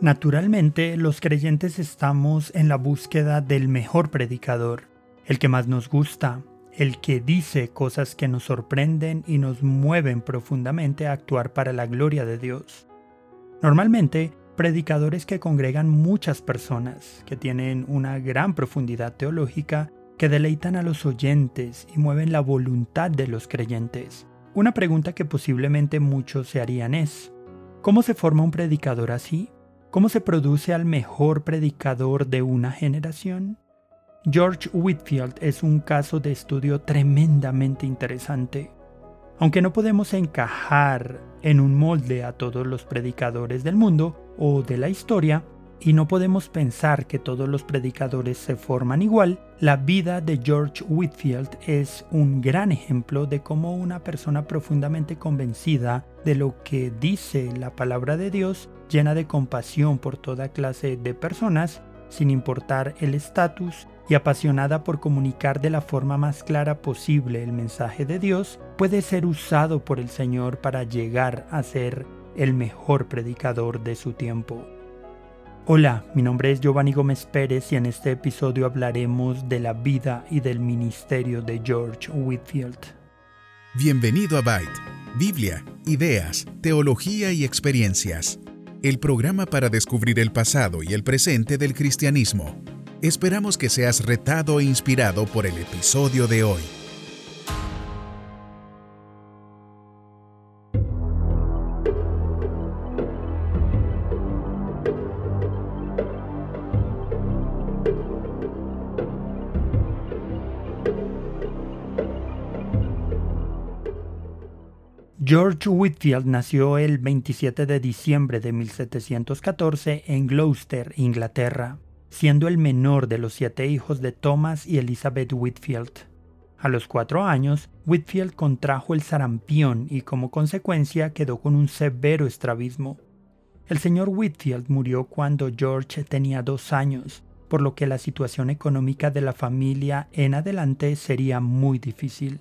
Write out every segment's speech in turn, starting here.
Naturalmente, los creyentes estamos en la búsqueda del mejor predicador, el que más nos gusta, el que dice cosas que nos sorprenden y nos mueven profundamente a actuar para la gloria de Dios. Normalmente, predicadores que congregan muchas personas, que tienen una gran profundidad teológica, que deleitan a los oyentes y mueven la voluntad de los creyentes. Una pregunta que posiblemente muchos se harían es, ¿cómo se forma un predicador así? ¿Cómo se produce al mejor predicador de una generación? George Whitfield es un caso de estudio tremendamente interesante. Aunque no podemos encajar en un molde a todos los predicadores del mundo o de la historia, y no podemos pensar que todos los predicadores se forman igual, la vida de George Whitfield es un gran ejemplo de cómo una persona profundamente convencida de lo que dice la palabra de Dios, llena de compasión por toda clase de personas, sin importar el estatus, y apasionada por comunicar de la forma más clara posible el mensaje de Dios, puede ser usado por el Señor para llegar a ser el mejor predicador de su tiempo. Hola, mi nombre es Giovanni Gómez Pérez y en este episodio hablaremos de la vida y del ministerio de George Whitfield. Bienvenido a Byte, Biblia, ideas, teología y experiencias, el programa para descubrir el pasado y el presente del cristianismo. Esperamos que seas retado e inspirado por el episodio de hoy. George Whitfield nació el 27 de diciembre de 1714 en Gloucester, Inglaterra, siendo el menor de los siete hijos de Thomas y Elizabeth Whitfield. A los cuatro años, Whitfield contrajo el sarampión y como consecuencia quedó con un severo estrabismo. El señor Whitfield murió cuando George tenía dos años, por lo que la situación económica de la familia en adelante sería muy difícil.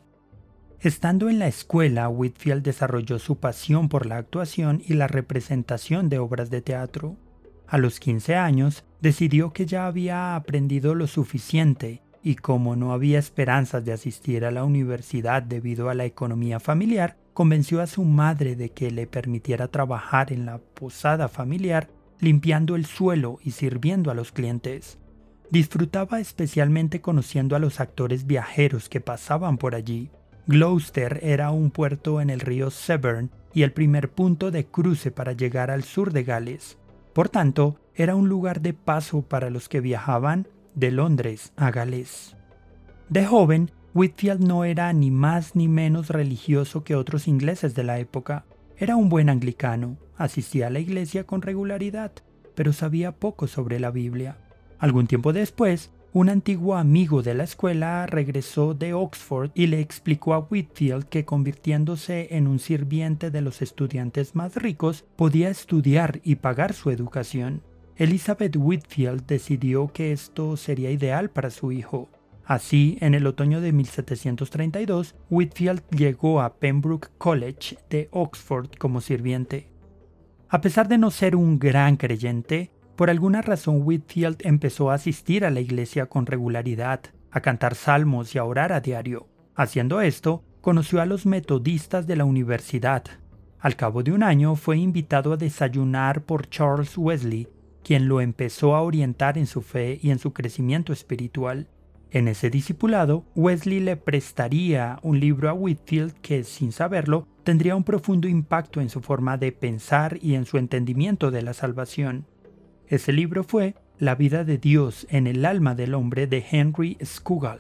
Estando en la escuela, Whitfield desarrolló su pasión por la actuación y la representación de obras de teatro. A los 15 años, decidió que ya había aprendido lo suficiente y como no había esperanzas de asistir a la universidad debido a la economía familiar, convenció a su madre de que le permitiera trabajar en la posada familiar limpiando el suelo y sirviendo a los clientes. Disfrutaba especialmente conociendo a los actores viajeros que pasaban por allí. Gloucester era un puerto en el río Severn y el primer punto de cruce para llegar al sur de Gales. Por tanto, era un lugar de paso para los que viajaban de Londres a Gales. De joven, Whitfield no era ni más ni menos religioso que otros ingleses de la época. Era un buen anglicano, asistía a la iglesia con regularidad, pero sabía poco sobre la Biblia. Algún tiempo después, un antiguo amigo de la escuela regresó de Oxford y le explicó a Whitfield que convirtiéndose en un sirviente de los estudiantes más ricos podía estudiar y pagar su educación. Elizabeth Whitfield decidió que esto sería ideal para su hijo. Así, en el otoño de 1732, Whitfield llegó a Pembroke College de Oxford como sirviente. A pesar de no ser un gran creyente, por alguna razón Whitfield empezó a asistir a la iglesia con regularidad, a cantar salmos y a orar a diario. Haciendo esto, conoció a los metodistas de la universidad. Al cabo de un año fue invitado a desayunar por Charles Wesley, quien lo empezó a orientar en su fe y en su crecimiento espiritual. En ese discipulado, Wesley le prestaría un libro a Whitfield que, sin saberlo, tendría un profundo impacto en su forma de pensar y en su entendimiento de la salvación. Ese libro fue La vida de Dios en el alma del hombre de Henry Scougal.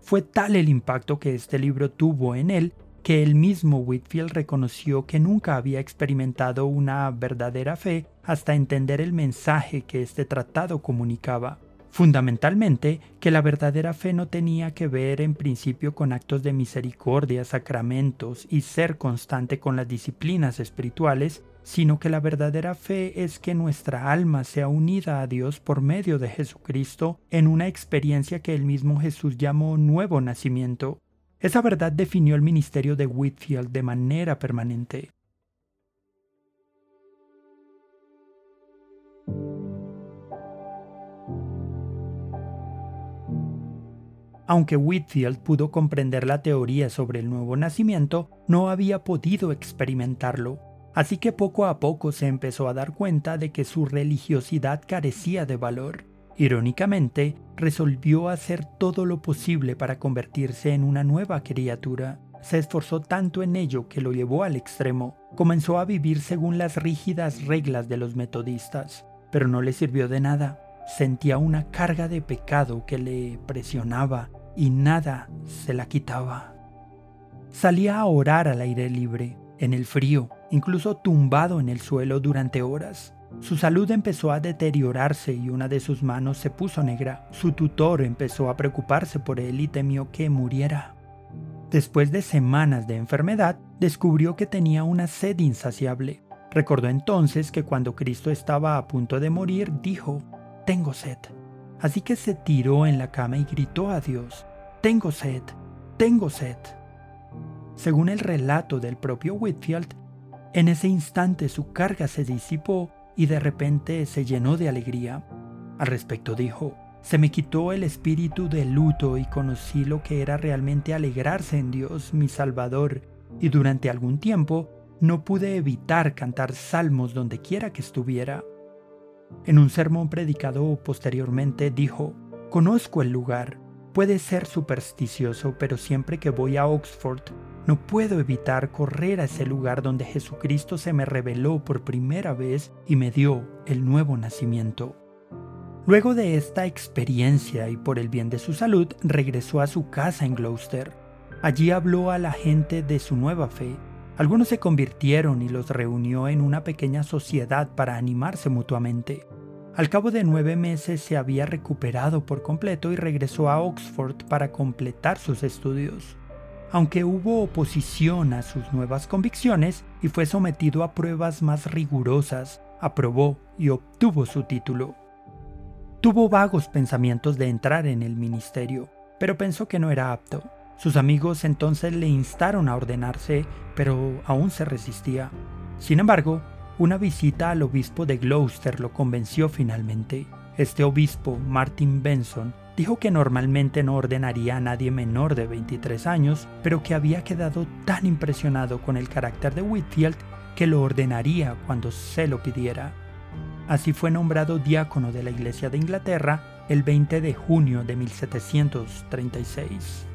Fue tal el impacto que este libro tuvo en él que el mismo Whitfield reconoció que nunca había experimentado una verdadera fe hasta entender el mensaje que este tratado comunicaba. Fundamentalmente, que la verdadera fe no tenía que ver en principio con actos de misericordia, sacramentos y ser constante con las disciplinas espirituales, sino que la verdadera fe es que nuestra alma sea unida a Dios por medio de Jesucristo en una experiencia que el mismo Jesús llamó nuevo nacimiento. Esa verdad definió el ministerio de Whitfield de manera permanente. Aunque Whitfield pudo comprender la teoría sobre el nuevo nacimiento, no había podido experimentarlo, así que poco a poco se empezó a dar cuenta de que su religiosidad carecía de valor. Irónicamente, resolvió hacer todo lo posible para convertirse en una nueva criatura. Se esforzó tanto en ello que lo llevó al extremo. Comenzó a vivir según las rígidas reglas de los metodistas, pero no le sirvió de nada. Sentía una carga de pecado que le presionaba y nada se la quitaba. Salía a orar al aire libre, en el frío, incluso tumbado en el suelo durante horas. Su salud empezó a deteriorarse y una de sus manos se puso negra. Su tutor empezó a preocuparse por él y temió que muriera. Después de semanas de enfermedad, descubrió que tenía una sed insaciable. Recordó entonces que cuando Cristo estaba a punto de morir, dijo, Tengo sed. Así que se tiró en la cama y gritó a Dios, Tengo sed, tengo sed. Según el relato del propio Whitfield, en ese instante su carga se disipó y de repente se llenó de alegría. Al respecto dijo, se me quitó el espíritu de luto y conocí lo que era realmente alegrarse en Dios, mi Salvador, y durante algún tiempo no pude evitar cantar salmos donde quiera que estuviera. En un sermón predicado posteriormente dijo, Conozco el lugar, puede ser supersticioso, pero siempre que voy a Oxford no puedo evitar correr a ese lugar donde Jesucristo se me reveló por primera vez y me dio el nuevo nacimiento. Luego de esta experiencia y por el bien de su salud, regresó a su casa en Gloucester. Allí habló a la gente de su nueva fe. Algunos se convirtieron y los reunió en una pequeña sociedad para animarse mutuamente. Al cabo de nueve meses se había recuperado por completo y regresó a Oxford para completar sus estudios aunque hubo oposición a sus nuevas convicciones y fue sometido a pruebas más rigurosas, aprobó y obtuvo su título. Tuvo vagos pensamientos de entrar en el ministerio, pero pensó que no era apto. Sus amigos entonces le instaron a ordenarse, pero aún se resistía. Sin embargo, una visita al obispo de Gloucester lo convenció finalmente. Este obispo, Martin Benson, dijo que normalmente no ordenaría a nadie menor de 23 años, pero que había quedado tan impresionado con el carácter de Whitfield que lo ordenaría cuando se lo pidiera. Así fue nombrado diácono de la Iglesia de Inglaterra el 20 de junio de 1736.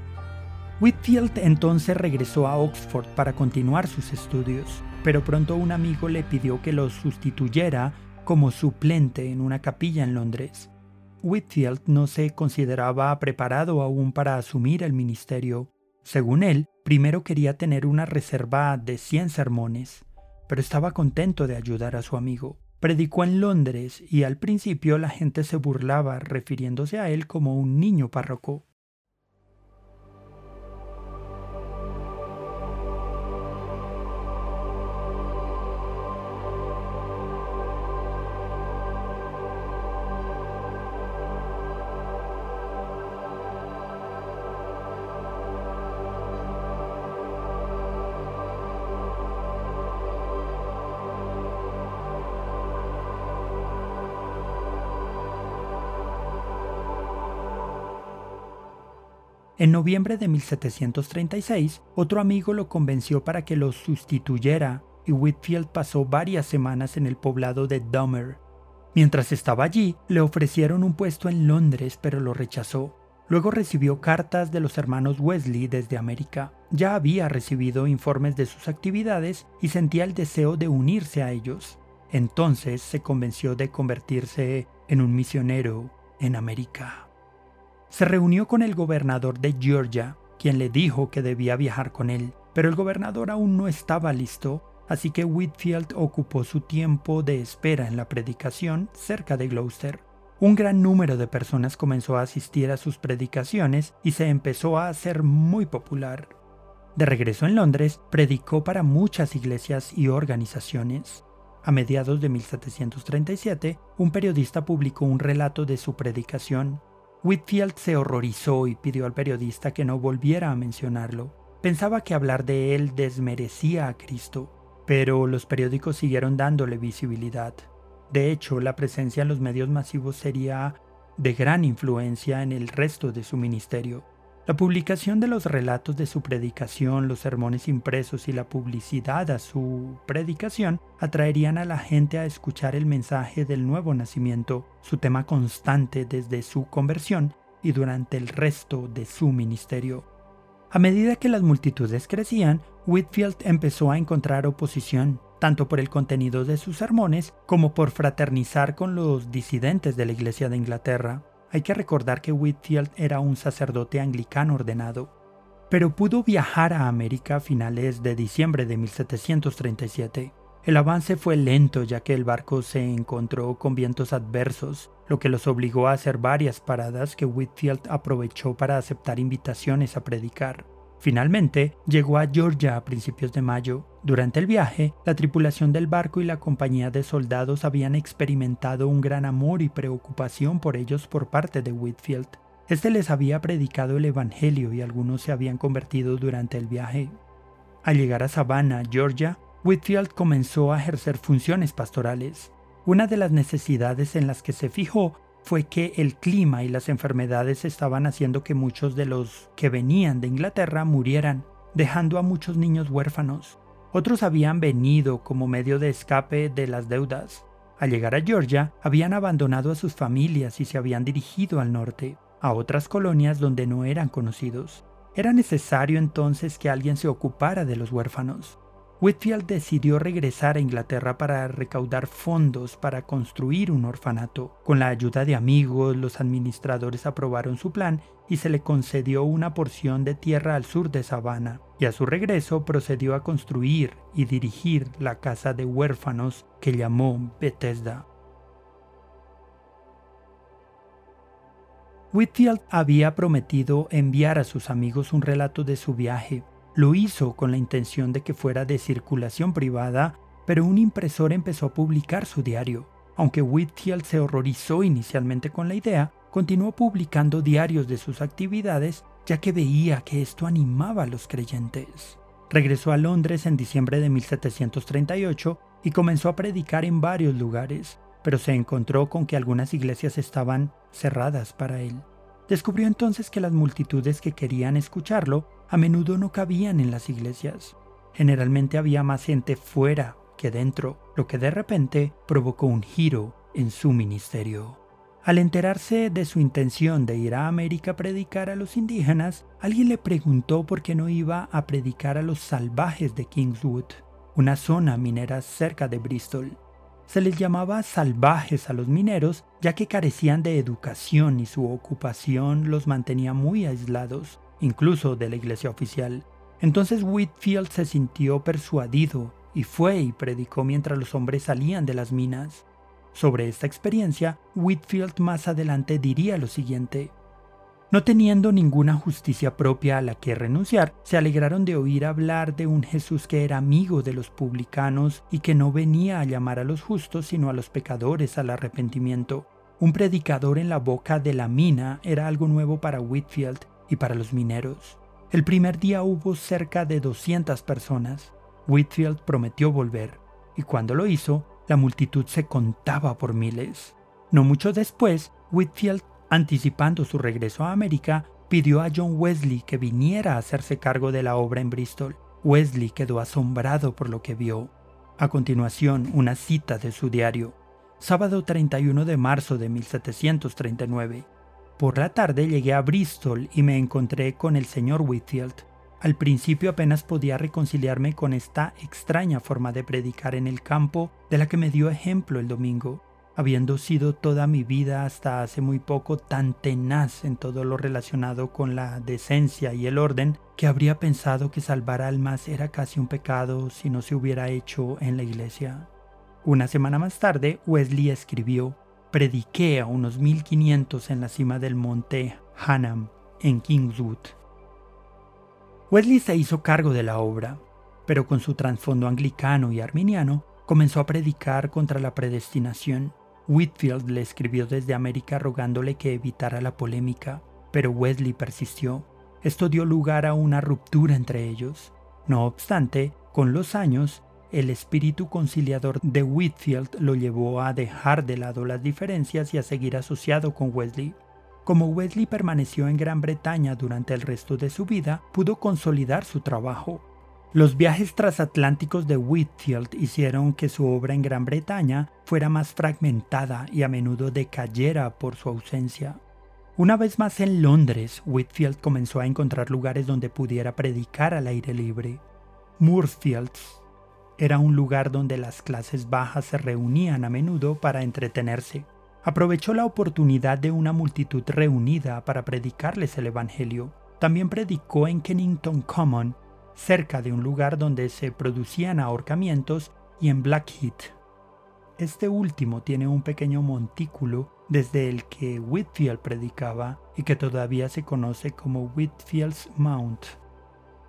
Whitfield entonces regresó a Oxford para continuar sus estudios, pero pronto un amigo le pidió que lo sustituyera como suplente en una capilla en Londres. Whitfield no se consideraba preparado aún para asumir el ministerio. Según él, primero quería tener una reserva de 100 sermones, pero estaba contento de ayudar a su amigo. Predicó en Londres y al principio la gente se burlaba refiriéndose a él como un niño párroco. En noviembre de 1736, otro amigo lo convenció para que lo sustituyera y Whitfield pasó varias semanas en el poblado de Dummer. Mientras estaba allí, le ofrecieron un puesto en Londres, pero lo rechazó. Luego recibió cartas de los hermanos Wesley desde América. Ya había recibido informes de sus actividades y sentía el deseo de unirse a ellos. Entonces se convenció de convertirse en un misionero en América se reunió con el gobernador de Georgia, quien le dijo que debía viajar con él, pero el gobernador aún no estaba listo, así que Whitfield ocupó su tiempo de espera en la predicación cerca de Gloucester. Un gran número de personas comenzó a asistir a sus predicaciones y se empezó a hacer muy popular. De regreso en Londres, predicó para muchas iglesias y organizaciones. A mediados de 1737, un periodista publicó un relato de su predicación, Whitfield se horrorizó y pidió al periodista que no volviera a mencionarlo. Pensaba que hablar de él desmerecía a Cristo, pero los periódicos siguieron dándole visibilidad. De hecho, la presencia en los medios masivos sería de gran influencia en el resto de su ministerio. La publicación de los relatos de su predicación, los sermones impresos y la publicidad a su predicación atraerían a la gente a escuchar el mensaje del nuevo nacimiento, su tema constante desde su conversión y durante el resto de su ministerio. A medida que las multitudes crecían, Whitfield empezó a encontrar oposición, tanto por el contenido de sus sermones como por fraternizar con los disidentes de la Iglesia de Inglaterra. Hay que recordar que Whitfield era un sacerdote anglicano ordenado, pero pudo viajar a América a finales de diciembre de 1737. El avance fue lento ya que el barco se encontró con vientos adversos, lo que los obligó a hacer varias paradas que Whitfield aprovechó para aceptar invitaciones a predicar. Finalmente, llegó a Georgia a principios de mayo. Durante el viaje, la tripulación del barco y la compañía de soldados habían experimentado un gran amor y preocupación por ellos por parte de Whitfield. Este les había predicado el Evangelio y algunos se habían convertido durante el viaje. Al llegar a Savannah, Georgia, Whitfield comenzó a ejercer funciones pastorales. Una de las necesidades en las que se fijó fue que el clima y las enfermedades estaban haciendo que muchos de los que venían de Inglaterra murieran, dejando a muchos niños huérfanos. Otros habían venido como medio de escape de las deudas. Al llegar a Georgia, habían abandonado a sus familias y se habían dirigido al norte, a otras colonias donde no eran conocidos. Era necesario entonces que alguien se ocupara de los huérfanos. Whitfield decidió regresar a Inglaterra para recaudar fondos para construir un orfanato. Con la ayuda de amigos, los administradores aprobaron su plan y se le concedió una porción de tierra al sur de Savannah. Y a su regreso procedió a construir y dirigir la casa de huérfanos que llamó Bethesda. Whitfield había prometido enviar a sus amigos un relato de su viaje, lo hizo con la intención de que fuera de circulación privada, pero un impresor empezó a publicar su diario. Aunque Whitfield se horrorizó inicialmente con la idea, continuó publicando diarios de sus actividades ya que veía que esto animaba a los creyentes. Regresó a Londres en diciembre de 1738 y comenzó a predicar en varios lugares, pero se encontró con que algunas iglesias estaban cerradas para él. Descubrió entonces que las multitudes que querían escucharlo a menudo no cabían en las iglesias. Generalmente había más gente fuera que dentro, lo que de repente provocó un giro en su ministerio. Al enterarse de su intención de ir a América a predicar a los indígenas, alguien le preguntó por qué no iba a predicar a los salvajes de Kingswood, una zona minera cerca de Bristol. Se les llamaba salvajes a los mineros ya que carecían de educación y su ocupación los mantenía muy aislados, incluso de la iglesia oficial. Entonces Whitfield se sintió persuadido y fue y predicó mientras los hombres salían de las minas. Sobre esta experiencia, Whitfield más adelante diría lo siguiente. No teniendo ninguna justicia propia a la que renunciar, se alegraron de oír hablar de un Jesús que era amigo de los publicanos y que no venía a llamar a los justos sino a los pecadores al arrepentimiento. Un predicador en la boca de la mina era algo nuevo para Whitfield y para los mineros. El primer día hubo cerca de 200 personas. Whitfield prometió volver, y cuando lo hizo, la multitud se contaba por miles. No mucho después, Whitfield, anticipando su regreso a América, pidió a John Wesley que viniera a hacerse cargo de la obra en Bristol. Wesley quedó asombrado por lo que vio. A continuación, una cita de su diario. Sábado 31 de marzo de 1739. Por la tarde llegué a Bristol y me encontré con el señor Whitfield. Al principio apenas podía reconciliarme con esta extraña forma de predicar en el campo de la que me dio ejemplo el domingo, habiendo sido toda mi vida hasta hace muy poco tan tenaz en todo lo relacionado con la decencia y el orden que habría pensado que salvar almas era casi un pecado si no se hubiera hecho en la iglesia. Una semana más tarde, Wesley escribió, prediqué a unos 1500 en la cima del monte Hanam, en Kingswood. Wesley se hizo cargo de la obra, pero con su trasfondo anglicano y arminiano, comenzó a predicar contra la predestinación. Whitfield le escribió desde América rogándole que evitara la polémica, pero Wesley persistió. Esto dio lugar a una ruptura entre ellos. No obstante, con los años, el espíritu conciliador de Whitfield lo llevó a dejar de lado las diferencias y a seguir asociado con Wesley. Como Wesley permaneció en Gran Bretaña durante el resto de su vida, pudo consolidar su trabajo. Los viajes transatlánticos de Whitfield hicieron que su obra en Gran Bretaña fuera más fragmentada y a menudo decayera por su ausencia. Una vez más en Londres, Whitfield comenzó a encontrar lugares donde pudiera predicar al aire libre. Moorfields era un lugar donde las clases bajas se reunían a menudo para entretenerse. Aprovechó la oportunidad de una multitud reunida para predicarles el Evangelio. También predicó en Kennington Common, cerca de un lugar donde se producían ahorcamientos, y en Blackheath. Este último tiene un pequeño montículo desde el que Whitfield predicaba y que todavía se conoce como Whitfield's Mount.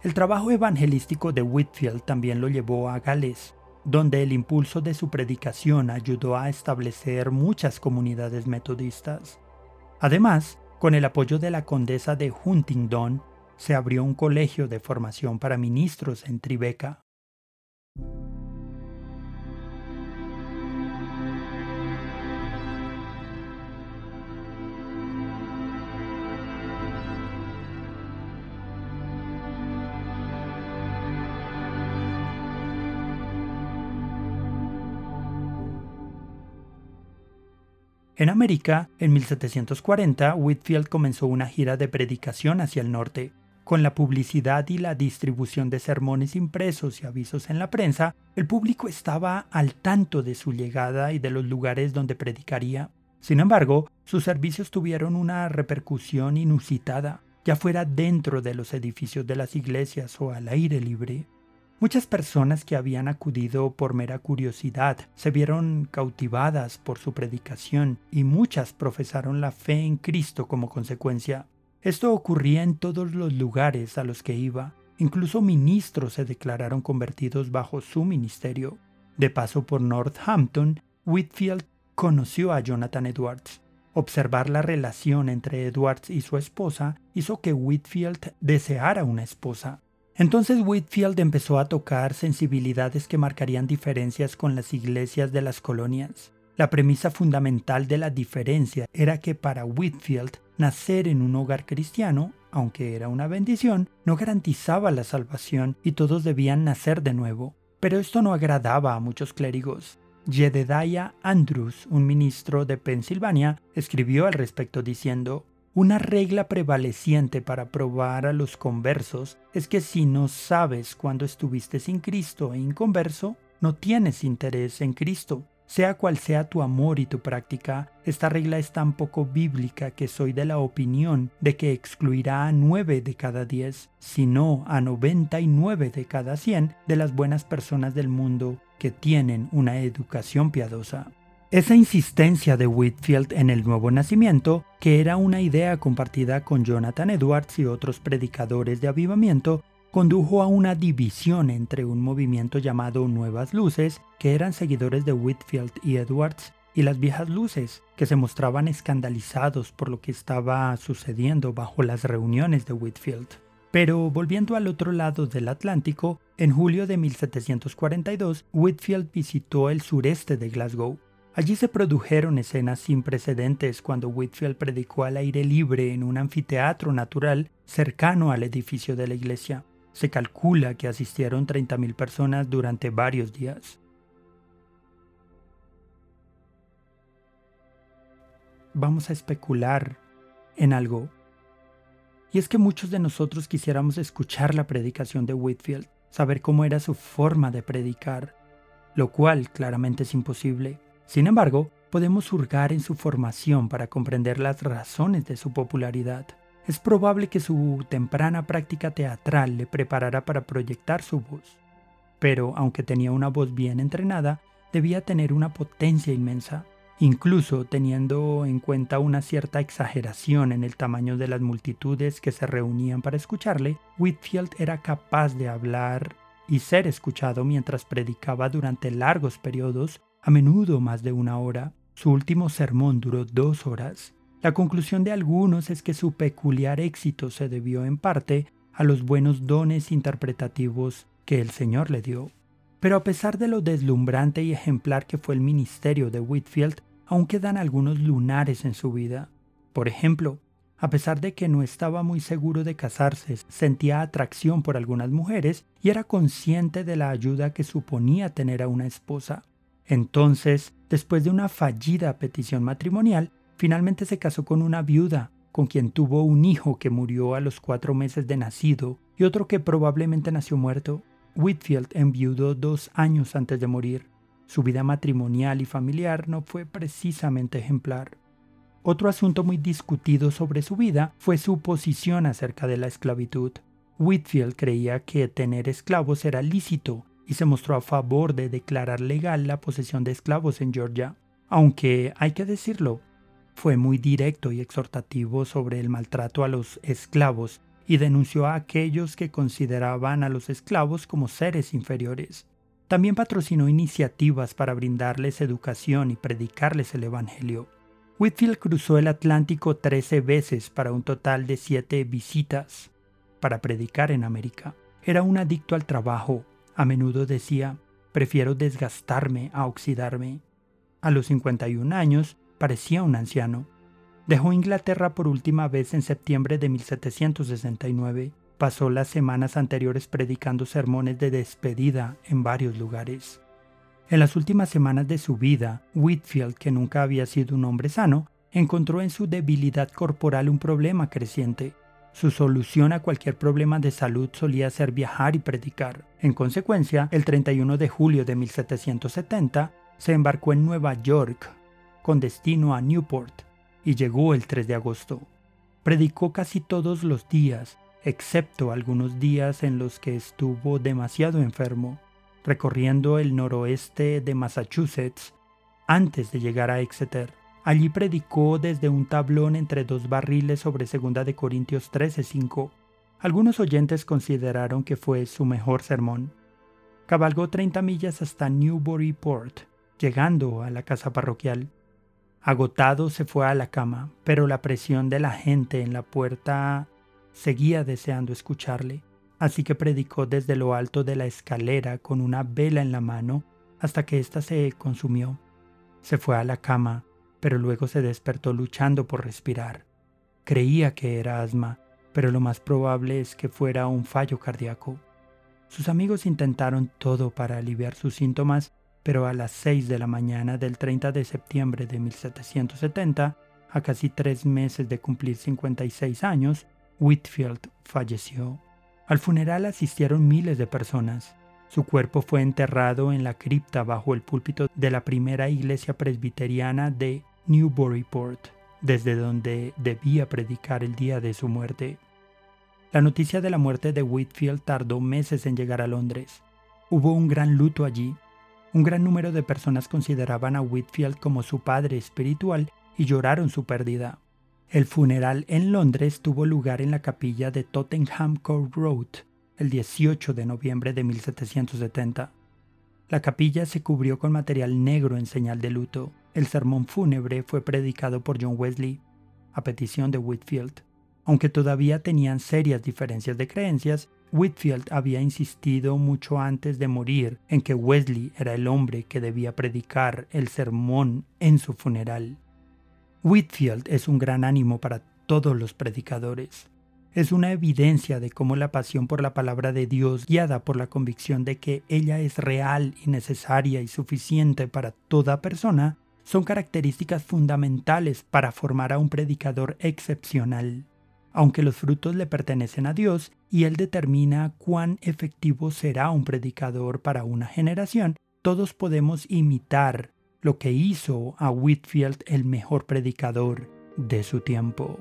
El trabajo evangelístico de Whitfield también lo llevó a Gales, donde el impulso de su predicación ayudó a establecer muchas comunidades metodistas. Además, con el apoyo de la condesa de Huntingdon, se abrió un colegio de formación para ministros en Tribeca. En América, en 1740, Whitfield comenzó una gira de predicación hacia el norte. Con la publicidad y la distribución de sermones impresos y avisos en la prensa, el público estaba al tanto de su llegada y de los lugares donde predicaría. Sin embargo, sus servicios tuvieron una repercusión inusitada, ya fuera dentro de los edificios de las iglesias o al aire libre. Muchas personas que habían acudido por mera curiosidad se vieron cautivadas por su predicación y muchas profesaron la fe en Cristo como consecuencia. Esto ocurría en todos los lugares a los que iba. Incluso ministros se declararon convertidos bajo su ministerio. De paso por Northampton, Whitfield conoció a Jonathan Edwards. Observar la relación entre Edwards y su esposa hizo que Whitfield deseara una esposa. Entonces Whitfield empezó a tocar sensibilidades que marcarían diferencias con las iglesias de las colonias. La premisa fundamental de la diferencia era que para Whitfield nacer en un hogar cristiano, aunque era una bendición, no garantizaba la salvación y todos debían nacer de nuevo. Pero esto no agradaba a muchos clérigos. Jedediah Andrews, un ministro de Pensilvania, escribió al respecto diciendo, una regla prevaleciente para probar a los conversos es que si no sabes cuándo estuviste sin Cristo e inconverso, no tienes interés en Cristo. Sea cual sea tu amor y tu práctica, esta regla es tan poco bíblica que soy de la opinión de que excluirá a nueve de cada diez, si no a noventa y nueve de cada cien de las buenas personas del mundo que tienen una educación piadosa. Esa insistencia de Whitfield en el nuevo nacimiento, que era una idea compartida con Jonathan Edwards y otros predicadores de avivamiento, condujo a una división entre un movimiento llamado Nuevas Luces, que eran seguidores de Whitfield y Edwards, y las viejas luces, que se mostraban escandalizados por lo que estaba sucediendo bajo las reuniones de Whitfield. Pero volviendo al otro lado del Atlántico, en julio de 1742, Whitfield visitó el sureste de Glasgow, Allí se produjeron escenas sin precedentes cuando Whitfield predicó al aire libre en un anfiteatro natural cercano al edificio de la iglesia. Se calcula que asistieron 30.000 personas durante varios días. Vamos a especular en algo. Y es que muchos de nosotros quisiéramos escuchar la predicación de Whitfield, saber cómo era su forma de predicar, lo cual claramente es imposible. Sin embargo, podemos hurgar en su formación para comprender las razones de su popularidad. Es probable que su temprana práctica teatral le preparara para proyectar su voz. Pero, aunque tenía una voz bien entrenada, debía tener una potencia inmensa, incluso teniendo en cuenta una cierta exageración en el tamaño de las multitudes que se reunían para escucharle, Whitfield era capaz de hablar y ser escuchado mientras predicaba durante largos periodos a menudo más de una hora. Su último sermón duró dos horas. La conclusión de algunos es que su peculiar éxito se debió en parte a los buenos dones interpretativos que el Señor le dio. Pero a pesar de lo deslumbrante y ejemplar que fue el ministerio de Whitfield, aún quedan algunos lunares en su vida. Por ejemplo, A pesar de que no estaba muy seguro de casarse, sentía atracción por algunas mujeres y era consciente de la ayuda que suponía tener a una esposa. Entonces, después de una fallida petición matrimonial, finalmente se casó con una viuda, con quien tuvo un hijo que murió a los cuatro meses de nacido y otro que probablemente nació muerto. Whitfield enviudó dos años antes de morir. Su vida matrimonial y familiar no fue precisamente ejemplar. Otro asunto muy discutido sobre su vida fue su posición acerca de la esclavitud. Whitfield creía que tener esclavos era lícito y se mostró a favor de declarar legal la posesión de esclavos en Georgia. Aunque, hay que decirlo, fue muy directo y exhortativo sobre el maltrato a los esclavos y denunció a aquellos que consideraban a los esclavos como seres inferiores. También patrocinó iniciativas para brindarles educación y predicarles el Evangelio. Whitfield cruzó el Atlántico 13 veces para un total de 7 visitas para predicar en América. Era un adicto al trabajo. A menudo decía, prefiero desgastarme a oxidarme. A los 51 años parecía un anciano. Dejó Inglaterra por última vez en septiembre de 1769. Pasó las semanas anteriores predicando sermones de despedida en varios lugares. En las últimas semanas de su vida, Whitfield, que nunca había sido un hombre sano, encontró en su debilidad corporal un problema creciente. Su solución a cualquier problema de salud solía ser viajar y predicar. En consecuencia, el 31 de julio de 1770, se embarcó en Nueva York, con destino a Newport, y llegó el 3 de agosto. Predicó casi todos los días, excepto algunos días en los que estuvo demasiado enfermo recorriendo el noroeste de Massachusetts antes de llegar a Exeter. Allí predicó desde un tablón entre dos barriles sobre 2 de Corintios 13:5. Algunos oyentes consideraron que fue su mejor sermón. Cabalgó 30 millas hasta Newburyport, llegando a la casa parroquial. Agotado se fue a la cama, pero la presión de la gente en la puerta seguía deseando escucharle así que predicó desde lo alto de la escalera con una vela en la mano hasta que ésta se consumió. Se fue a la cama, pero luego se despertó luchando por respirar. Creía que era asma, pero lo más probable es que fuera un fallo cardíaco. Sus amigos intentaron todo para aliviar sus síntomas, pero a las 6 de la mañana del 30 de septiembre de 1770, a casi tres meses de cumplir 56 años, Whitfield falleció. Al funeral asistieron miles de personas. Su cuerpo fue enterrado en la cripta bajo el púlpito de la primera iglesia presbiteriana de Newburyport, desde donde debía predicar el día de su muerte. La noticia de la muerte de Whitfield tardó meses en llegar a Londres. Hubo un gran luto allí. Un gran número de personas consideraban a Whitfield como su padre espiritual y lloraron su pérdida. El funeral en Londres tuvo lugar en la capilla de Tottenham Court Road el 18 de noviembre de 1770. La capilla se cubrió con material negro en señal de luto. El sermón fúnebre fue predicado por John Wesley, a petición de Whitfield. Aunque todavía tenían serias diferencias de creencias, Whitfield había insistido mucho antes de morir en que Wesley era el hombre que debía predicar el sermón en su funeral. Whitfield es un gran ánimo para todos los predicadores. Es una evidencia de cómo la pasión por la palabra de Dios, guiada por la convicción de que ella es real y necesaria y suficiente para toda persona, son características fundamentales para formar a un predicador excepcional. Aunque los frutos le pertenecen a Dios y Él determina cuán efectivo será un predicador para una generación, todos podemos imitar lo que hizo a Whitfield el mejor predicador de su tiempo.